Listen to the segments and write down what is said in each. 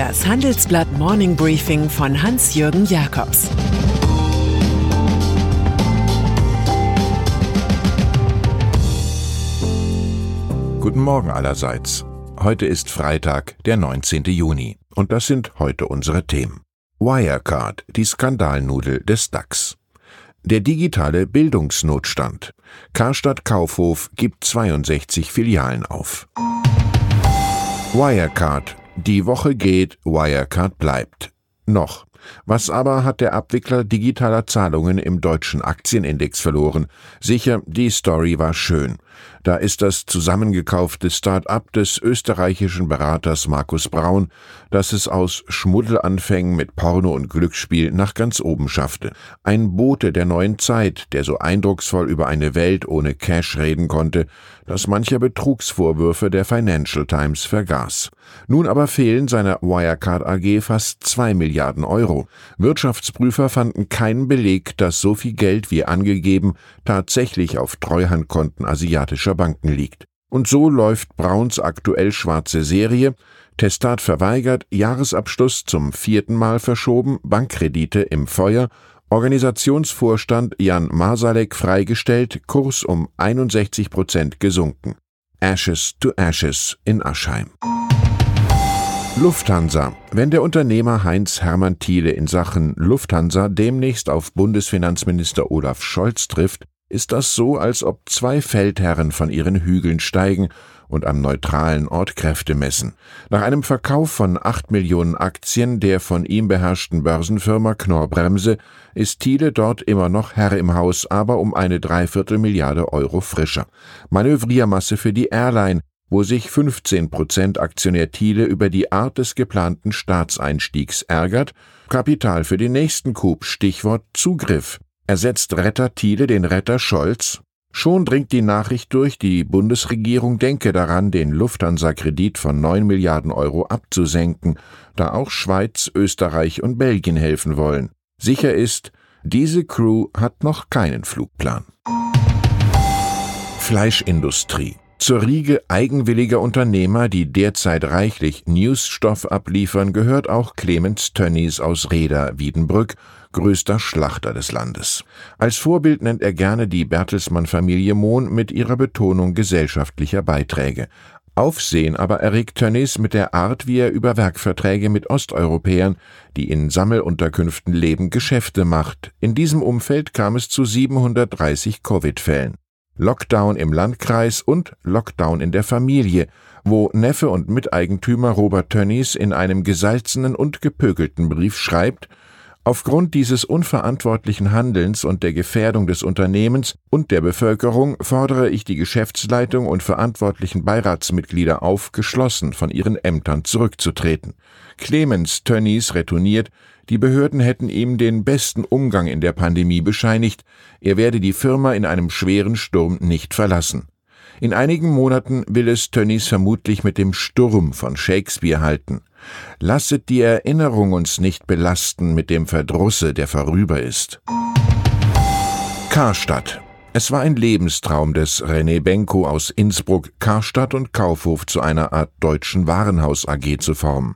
Das Handelsblatt Morning Briefing von Hans-Jürgen Jakobs Guten Morgen allerseits. Heute ist Freitag, der 19. Juni. Und das sind heute unsere Themen. Wirecard, die Skandalnudel des DAX. Der digitale Bildungsnotstand. Karstadt Kaufhof gibt 62 Filialen auf. Wirecard. Die Woche geht, Wirecard bleibt. Noch. Was aber hat der Abwickler digitaler Zahlungen im deutschen Aktienindex verloren? Sicher, die Story war schön. Da ist das zusammengekaufte Start-up des österreichischen Beraters Markus Braun, das es aus Schmuddelanfängen mit Porno und Glücksspiel nach ganz oben schaffte. Ein Bote der neuen Zeit, der so eindrucksvoll über eine Welt ohne Cash reden konnte, dass mancher Betrugsvorwürfe der Financial Times vergaß. Nun aber fehlen seiner Wirecard AG fast zwei Milliarden Euro. Wirtschaftsprüfer fanden keinen Beleg, dass so viel Geld wie angegeben tatsächlich auf Treuhandkonten asiatischer Banken liegt. Und so läuft Brauns aktuell schwarze Serie, Testat verweigert, Jahresabschluss zum vierten Mal verschoben, Bankkredite im Feuer, Organisationsvorstand Jan Masalek freigestellt, Kurs um 61 Prozent gesunken. Ashes to Ashes in Aschheim. Lufthansa. Wenn der Unternehmer Heinz Hermann Thiele in Sachen Lufthansa demnächst auf Bundesfinanzminister Olaf Scholz trifft, ist das so, als ob zwei Feldherren von ihren Hügeln steigen und am neutralen Ort Kräfte messen. Nach einem Verkauf von acht Millionen Aktien der von ihm beherrschten Börsenfirma Knorr Bremse ist Thiele dort immer noch Herr im Haus, aber um eine Dreiviertelmilliarde Euro frischer. Manövriermasse für die Airline, wo sich 15 Prozent Aktionär Thiele über die Art des geplanten Staatseinstiegs ärgert, Kapital für den nächsten Coup, Stichwort Zugriff. Ersetzt Retter Thiele den Retter Scholz? Schon dringt die Nachricht durch, die Bundesregierung denke daran, den Lufthansa-Kredit von 9 Milliarden Euro abzusenken, da auch Schweiz, Österreich und Belgien helfen wollen. Sicher ist, diese Crew hat noch keinen Flugplan. Fleischindustrie. Zur Riege eigenwilliger Unternehmer, die derzeit reichlich Newsstoff abliefern, gehört auch Clemens Tönnies aus Reda, Wiedenbrück, größter Schlachter des Landes. Als Vorbild nennt er gerne die Bertelsmann-Familie Mohn mit ihrer Betonung gesellschaftlicher Beiträge. Aufsehen aber erregt Tönnies mit der Art, wie er über Werkverträge mit Osteuropäern, die in Sammelunterkünften leben, Geschäfte macht. In diesem Umfeld kam es zu 730 Covid-Fällen. Lockdown im Landkreis und Lockdown in der Familie, wo Neffe und Miteigentümer Robert Tönnies in einem gesalzenen und gepökelten Brief schreibt, Aufgrund dieses unverantwortlichen Handelns und der Gefährdung des Unternehmens und der Bevölkerung fordere ich die Geschäftsleitung und verantwortlichen Beiratsmitglieder auf, geschlossen von ihren Ämtern zurückzutreten. Clemens Tönnies retourniert, die Behörden hätten ihm den besten Umgang in der Pandemie bescheinigt, er werde die Firma in einem schweren Sturm nicht verlassen. In einigen Monaten will es Tönnies vermutlich mit dem Sturm von Shakespeare halten. Lasset die Erinnerung uns nicht belasten mit dem Verdrusse, der vorüber ist. Karstadt. Es war ein Lebenstraum des René Benko aus Innsbruck, Karstadt und Kaufhof zu einer Art deutschen Warenhaus AG zu formen.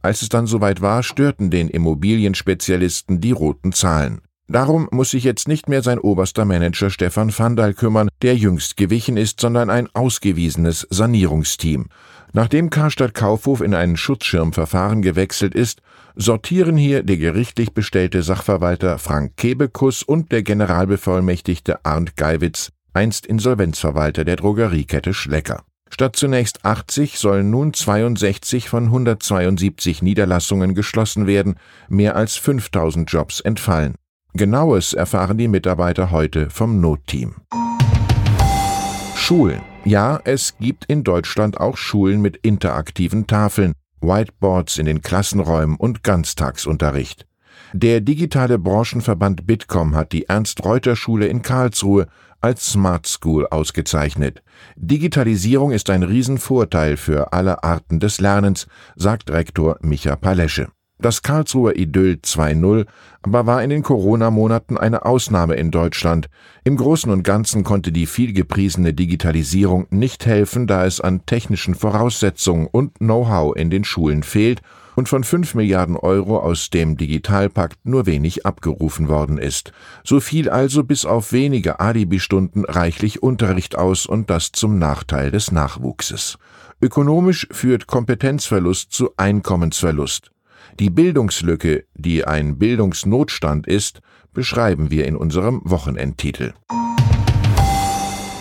Als es dann soweit war, störten den Immobilienspezialisten die roten Zahlen. Darum muss sich jetzt nicht mehr sein oberster Manager Stefan Vandal kümmern, der jüngst gewichen ist, sondern ein ausgewiesenes Sanierungsteam. Nachdem Karstadt Kaufhof in ein Schutzschirmverfahren gewechselt ist, sortieren hier der gerichtlich bestellte Sachverwalter Frank Kebekus und der Generalbevollmächtigte Arndt Geiwitz, einst Insolvenzverwalter der Drogeriekette Schlecker. Statt zunächst 80 sollen nun 62 von 172 Niederlassungen geschlossen werden, mehr als 5000 Jobs entfallen. Genaues erfahren die Mitarbeiter heute vom Notteam. Schulen. Ja, es gibt in Deutschland auch Schulen mit interaktiven Tafeln, Whiteboards in den Klassenräumen und Ganztagsunterricht. Der digitale Branchenverband Bitkom hat die Ernst-Reuter-Schule in Karlsruhe als Smart School ausgezeichnet. Digitalisierung ist ein Riesenvorteil für alle Arten des Lernens, sagt Rektor Micha Palesche. Das Karlsruher Idyll 2.0 aber war in den Corona-Monaten eine Ausnahme in Deutschland. Im Großen und Ganzen konnte die vielgepriesene Digitalisierung nicht helfen, da es an technischen Voraussetzungen und Know-how in den Schulen fehlt und von 5 Milliarden Euro aus dem Digitalpakt nur wenig abgerufen worden ist. So fiel also bis auf wenige Alibi-Stunden reichlich Unterricht aus und das zum Nachteil des Nachwuchses. Ökonomisch führt Kompetenzverlust zu Einkommensverlust. Die Bildungslücke, die ein Bildungsnotstand ist, beschreiben wir in unserem Wochenendtitel.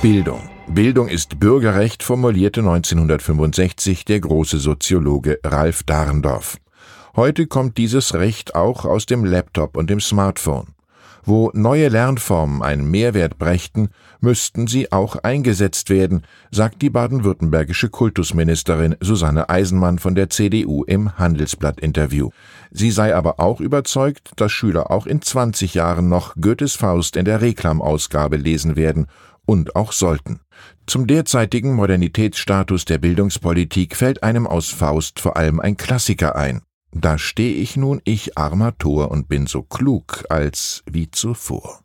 Bildung. Bildung ist Bürgerrecht, formulierte 1965 der große Soziologe Ralf Dahrendorf. Heute kommt dieses Recht auch aus dem Laptop und dem Smartphone. Wo neue Lernformen einen Mehrwert brächten, müssten sie auch eingesetzt werden, sagt die baden-württembergische Kultusministerin Susanne Eisenmann von der CDU im Handelsblatt-Interview. Sie sei aber auch überzeugt, dass Schüler auch in 20 Jahren noch Goethes Faust in der Reklamausgabe lesen werden und auch sollten. Zum derzeitigen Modernitätsstatus der Bildungspolitik fällt einem aus Faust vor allem ein Klassiker ein. Da steh ich nun, ich armer Tor, und bin so klug als wie zuvor.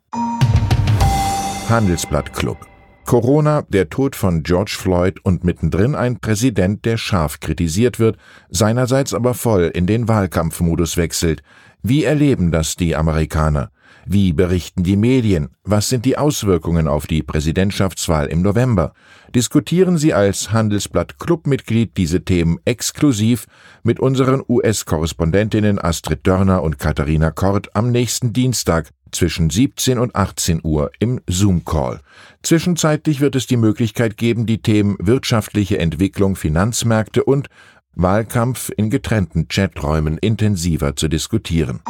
Handelsblatt Club Corona, der Tod von George Floyd und mittendrin ein Präsident, der scharf kritisiert wird, seinerseits aber voll in den Wahlkampfmodus wechselt. Wie erleben das die Amerikaner? Wie berichten die Medien? Was sind die Auswirkungen auf die Präsidentschaftswahl im November? Diskutieren Sie als Handelsblatt Clubmitglied diese Themen exklusiv mit unseren US-Korrespondentinnen Astrid Dörner und Katharina Kort am nächsten Dienstag zwischen 17 und 18 Uhr im Zoom-Call. Zwischenzeitlich wird es die Möglichkeit geben, die Themen wirtschaftliche Entwicklung, Finanzmärkte und Wahlkampf in getrennten Chaträumen intensiver zu diskutieren.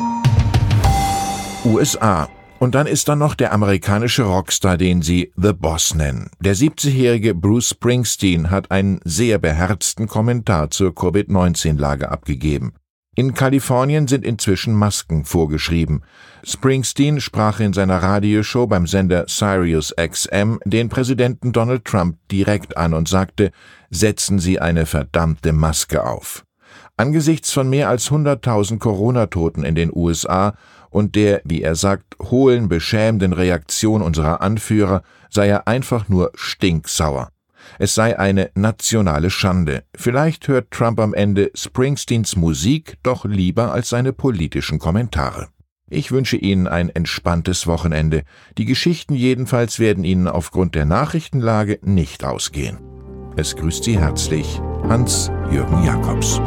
USA. Und dann ist da noch der amerikanische Rockstar, den sie The Boss nennen. Der 70-jährige Bruce Springsteen hat einen sehr beherzten Kommentar zur Covid-19-Lage abgegeben. In Kalifornien sind inzwischen Masken vorgeschrieben. Springsteen sprach in seiner Radioshow beim Sender Sirius XM den Präsidenten Donald Trump direkt an und sagte, setzen Sie eine verdammte Maske auf. Angesichts von mehr als 100.000 Corona-Toten in den USA und der, wie er sagt, hohlen, beschämenden Reaktion unserer Anführer sei er einfach nur stinksauer. Es sei eine nationale Schande. Vielleicht hört Trump am Ende Springsteens Musik doch lieber als seine politischen Kommentare. Ich wünsche Ihnen ein entspanntes Wochenende. Die Geschichten jedenfalls werden Ihnen aufgrund der Nachrichtenlage nicht ausgehen. Es grüßt Sie herzlich Hans-Jürgen Jakobs.